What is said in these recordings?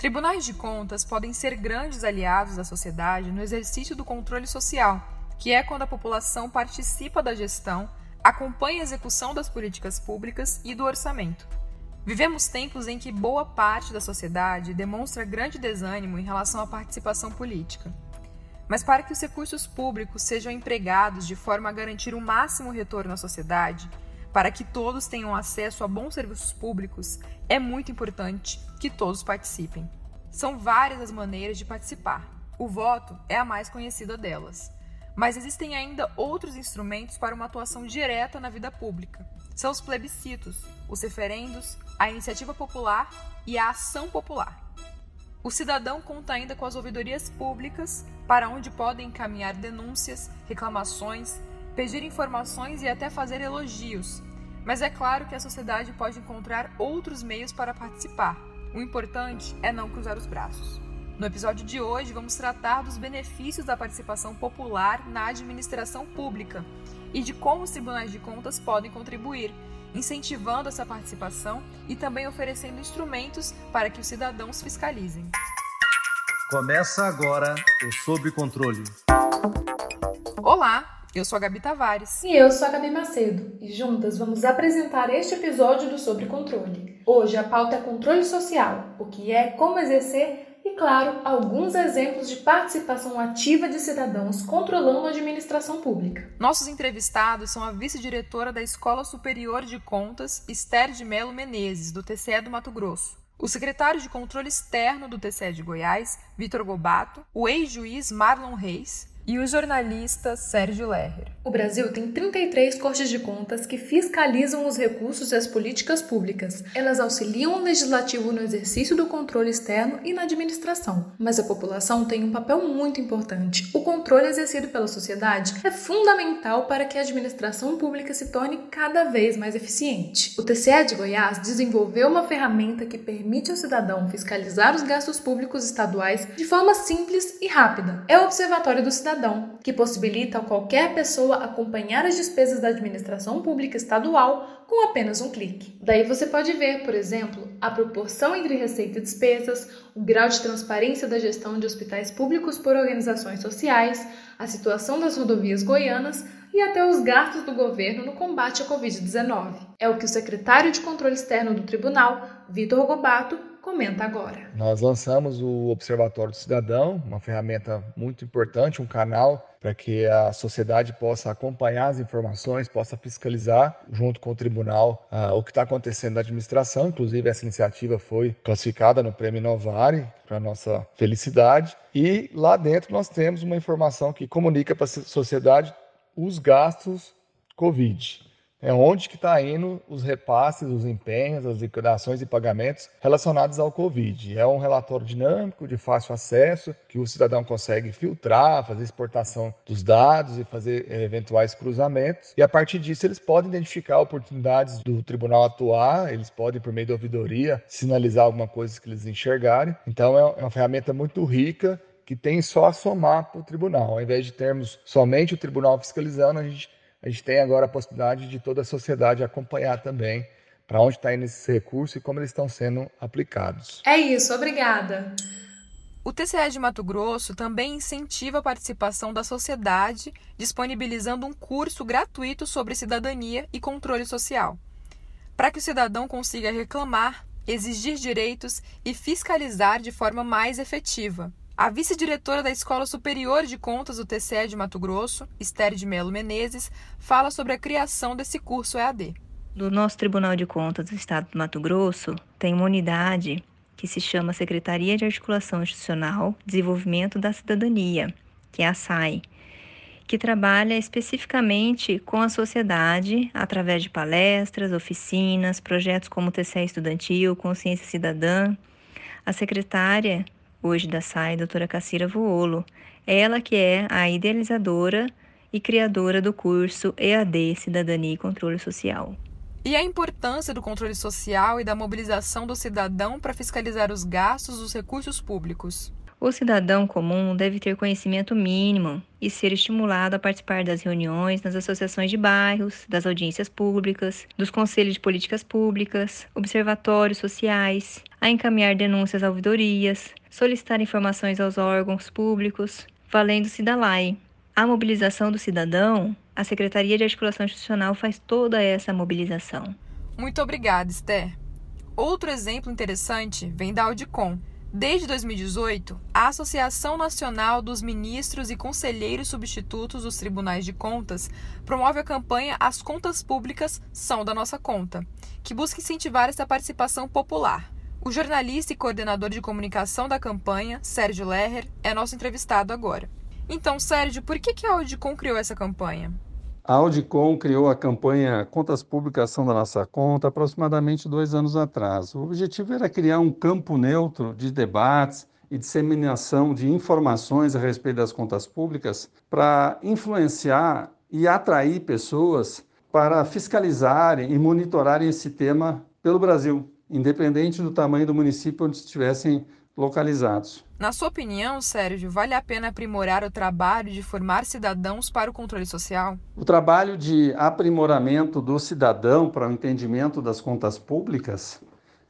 Tribunais de contas podem ser grandes aliados da sociedade no exercício do controle social, que é quando a população participa da gestão, acompanha a execução das políticas públicas e do orçamento. Vivemos tempos em que boa parte da sociedade demonstra grande desânimo em relação à participação política. Mas para que os recursos públicos sejam empregados de forma a garantir o máximo retorno à sociedade, para que todos tenham acesso a bons serviços públicos, é muito importante que todos participem. São várias as maneiras de participar. O voto é a mais conhecida delas. Mas existem ainda outros instrumentos para uma atuação direta na vida pública. São os plebiscitos, os referendos, a iniciativa popular e a ação popular. O cidadão conta ainda com as ouvidorias públicas, para onde podem encaminhar denúncias, reclamações, pedir informações e até fazer elogios. Mas é claro que a sociedade pode encontrar outros meios para participar. O importante é não cruzar os braços. No episódio de hoje, vamos tratar dos benefícios da participação popular na administração pública e de como os tribunais de contas podem contribuir, incentivando essa participação e também oferecendo instrumentos para que os cidadãos fiscalizem. Começa agora o Sob Controle. Olá, eu sou a Gabi Tavares. E eu sou a Gabi Macedo. E juntas vamos apresentar este episódio do Sobre Controle. Hoje a pauta é controle social, o que é, como exercer e, claro, alguns exemplos de participação ativa de cidadãos controlando a administração pública. Nossos entrevistados são a vice-diretora da Escola Superior de Contas, Esther de Melo Menezes, do TCE do Mato Grosso. O secretário de Controle Externo do TCE de Goiás, Vitor Gobato, o ex-juiz Marlon Reis e o jornalista Sérgio Lerrer. O Brasil tem 33 cortes de contas que fiscalizam os recursos e as políticas públicas. Elas auxiliam o legislativo no exercício do controle externo e na administração. Mas a população tem um papel muito importante. O controle exercido pela sociedade é fundamental para que a administração pública se torne cada vez mais eficiente. O TCE de Goiás desenvolveu uma ferramenta que permite ao cidadão fiscalizar os gastos públicos estaduais de forma simples e rápida. É o Observatório do Cidadão cidadão, que possibilita a qualquer pessoa acompanhar as despesas da administração pública estadual com apenas um clique. Daí você pode ver, por exemplo, a proporção entre receita e despesas, o grau de transparência da gestão de hospitais públicos por organizações sociais, a situação das rodovias goianas e até os gastos do governo no combate à Covid-19. É o que o secretário de Controle Externo do Tribunal, Vitor Gobato, comenta agora. Nós lançamos o Observatório do Cidadão, uma ferramenta muito importante, um canal para que a sociedade possa acompanhar as informações, possa fiscalizar junto com o tribunal uh, o que está acontecendo na administração. Inclusive, essa iniciativa foi classificada no Prêmio Novare, para nossa felicidade. E lá dentro nós temos uma informação que comunica para a sociedade os gastos Covid é onde que está indo os repasses, os empenhos, as liquidações e pagamentos relacionados ao Covid. É um relatório dinâmico, de fácil acesso, que o cidadão consegue filtrar, fazer exportação dos dados e fazer é, eventuais cruzamentos. E a partir disso eles podem identificar oportunidades do tribunal atuar, eles podem, por meio da ouvidoria, sinalizar alguma coisa que eles enxergarem. Então é, é uma ferramenta muito rica que tem só a somar para o tribunal. Ao invés de termos somente o tribunal fiscalizando, a gente a gente tem agora a possibilidade de toda a sociedade acompanhar também para onde está indo esses recursos e como eles estão sendo aplicados. É isso, obrigada. O TCE de Mato Grosso também incentiva a participação da sociedade, disponibilizando um curso gratuito sobre cidadania e controle social, para que o cidadão consiga reclamar, exigir direitos e fiscalizar de forma mais efetiva. A vice-diretora da Escola Superior de Contas do TCE de Mato Grosso, Esther de Melo Menezes, fala sobre a criação desse curso EAD. Do nosso Tribunal de Contas do Estado do Mato Grosso, tem uma unidade que se chama Secretaria de Articulação Institucional Desenvolvimento da Cidadania, que é a SAI, que trabalha especificamente com a sociedade através de palestras, oficinas, projetos como TCE Estudantil, Consciência Cidadã. A secretária hoje da SAI, doutora Cassira Vuolo. Ela que é a idealizadora e criadora do curso EAD Cidadania e Controle Social. E a importância do controle social e da mobilização do cidadão para fiscalizar os gastos dos recursos públicos. O cidadão comum deve ter conhecimento mínimo e ser estimulado a participar das reuniões nas associações de bairros, das audiências públicas, dos conselhos de políticas públicas, observatórios sociais, a encaminhar denúncias a ouvidorias, solicitar informações aos órgãos públicos, valendo-se da lei. A mobilização do cidadão, a Secretaria de Articulação Institucional faz toda essa mobilização. Muito obrigada, Esther. Outro exemplo interessante vem da Audicom. Desde 2018, a Associação Nacional dos Ministros e Conselheiros Substitutos dos Tribunais de Contas promove a campanha As Contas Públicas São da Nossa Conta, que busca incentivar essa participação popular. O jornalista e coordenador de comunicação da campanha, Sérgio Lerrer, é nosso entrevistado agora. Então, Sérgio, por que, que a Audicom criou essa campanha? A Audicom criou a campanha Contas Públicas são da Nossa Conta aproximadamente dois anos atrás. O objetivo era criar um campo neutro de debates e disseminação de informações a respeito das contas públicas para influenciar e atrair pessoas para fiscalizarem e monitorarem esse tema pelo Brasil, independente do tamanho do município onde estivessem localizados. Na sua opinião, Sérgio, vale a pena aprimorar o trabalho de formar cidadãos para o controle social? O trabalho de aprimoramento do cidadão para o entendimento das contas públicas,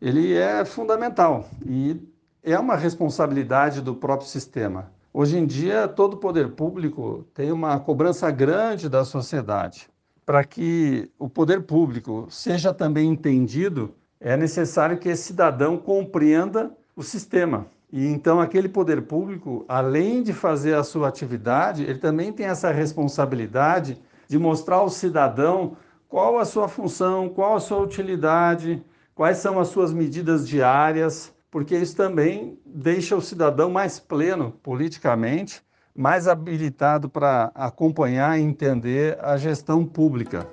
ele é fundamental e é uma responsabilidade do próprio sistema. Hoje em dia, todo o poder público tem uma cobrança grande da sociedade. Para que o poder público seja também entendido, é necessário que esse cidadão compreenda o sistema. E então aquele poder público, além de fazer a sua atividade, ele também tem essa responsabilidade de mostrar ao cidadão qual a sua função, qual a sua utilidade, quais são as suas medidas diárias, porque isso também deixa o cidadão mais pleno politicamente, mais habilitado para acompanhar e entender a gestão pública.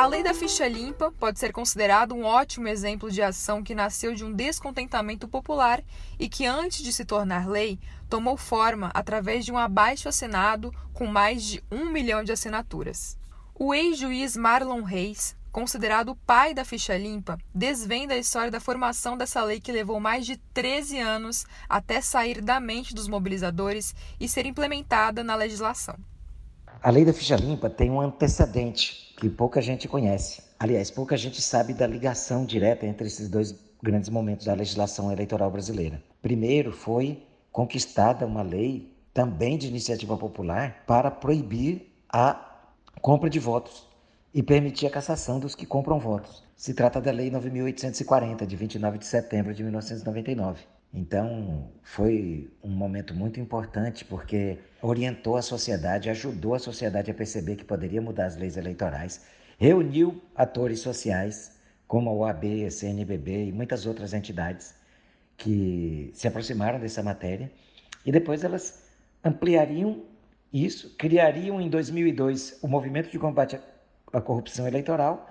A lei da ficha limpa pode ser considerado um ótimo exemplo de ação que nasceu de um descontentamento popular e que, antes de se tornar lei, tomou forma através de um abaixo assinado com mais de um milhão de assinaturas. O ex-juiz Marlon Reis, considerado o pai da ficha limpa, desvenda a história da formação dessa lei que levou mais de 13 anos até sair da mente dos mobilizadores e ser implementada na legislação. A lei da ficha limpa tem um antecedente que pouca gente conhece. Aliás, pouca gente sabe da ligação direta entre esses dois grandes momentos da legislação eleitoral brasileira. Primeiro foi conquistada uma lei também de iniciativa popular para proibir a compra de votos e permitir a cassação dos que compram votos. Se trata da Lei 9840, de 29 de setembro de 1999. Então, foi um momento muito importante porque orientou a sociedade, ajudou a sociedade a perceber que poderia mudar as leis eleitorais, reuniu atores sociais, como a OAB, a CNBB e muitas outras entidades que se aproximaram dessa matéria, e depois elas ampliariam isso, criariam em 2002 o Movimento de Combate à Corrupção Eleitoral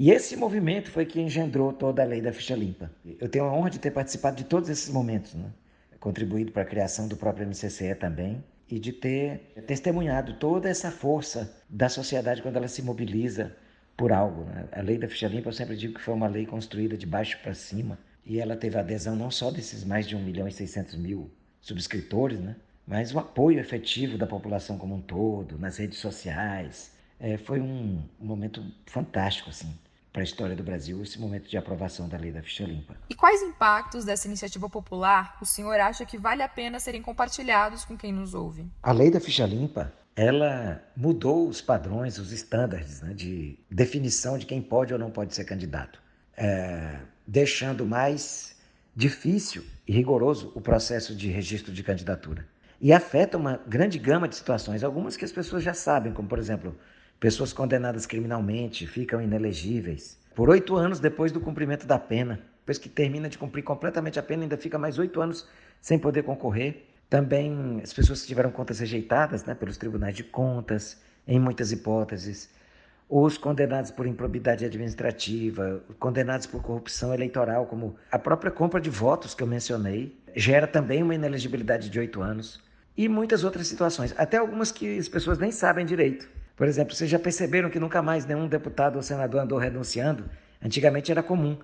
e esse movimento foi que engendrou toda a lei da ficha limpa. Eu tenho a honra de ter participado de todos esses momentos, né? contribuído para a criação do próprio MCCE também, e de ter testemunhado toda essa força da sociedade quando ela se mobiliza por algo. Né? A lei da ficha limpa, eu sempre digo que foi uma lei construída de baixo para cima, e ela teve adesão não só desses mais de 1 milhão e 600 mil subscritores, né? mas o apoio efetivo da população como um todo, nas redes sociais. É, foi um, momento fantástico, assim para a história do Brasil esse momento de aprovação da lei da ficha limpa. E quais impactos dessa iniciativa popular o senhor acha que vale a pena serem compartilhados com quem nos ouve? A lei da ficha limpa ela mudou os padrões, os estándares né, de definição de quem pode ou não pode ser candidato, é, deixando mais difícil e rigoroso o processo de registro de candidatura. E afeta uma grande gama de situações, algumas que as pessoas já sabem, como por exemplo Pessoas condenadas criminalmente ficam inelegíveis por oito anos depois do cumprimento da pena. Depois que termina de cumprir completamente a pena, ainda fica mais oito anos sem poder concorrer. Também as pessoas que tiveram contas rejeitadas né, pelos tribunais de contas, em muitas hipóteses. Os condenados por improbidade administrativa, condenados por corrupção eleitoral, como a própria compra de votos que eu mencionei, gera também uma inelegibilidade de oito anos. E muitas outras situações, até algumas que as pessoas nem sabem direito. Por exemplo, vocês já perceberam que nunca mais nenhum deputado ou senador andou renunciando? Antigamente era comum.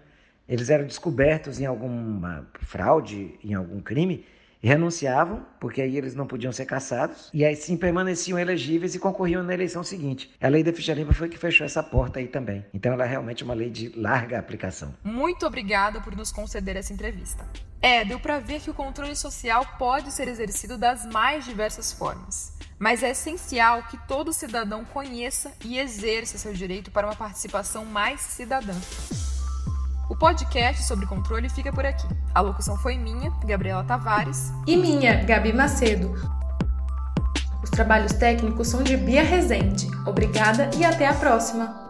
Eles eram descobertos em alguma fraude, em algum crime, renunciavam, porque aí eles não podiam ser caçados, e aí sim permaneciam elegíveis e concorriam na eleição seguinte. A lei da ficha limpa foi que fechou essa porta aí também. Então ela é realmente uma lei de larga aplicação. Muito obrigada por nos conceder essa entrevista. É, deu para ver que o controle social pode ser exercido das mais diversas formas. Mas é essencial que todo cidadão conheça e exerça seu direito para uma participação mais cidadã. O podcast sobre controle fica por aqui. A locução foi minha, Gabriela Tavares. E minha, Gabi Macedo. Os trabalhos técnicos são de Bia Rezende. Obrigada e até a próxima!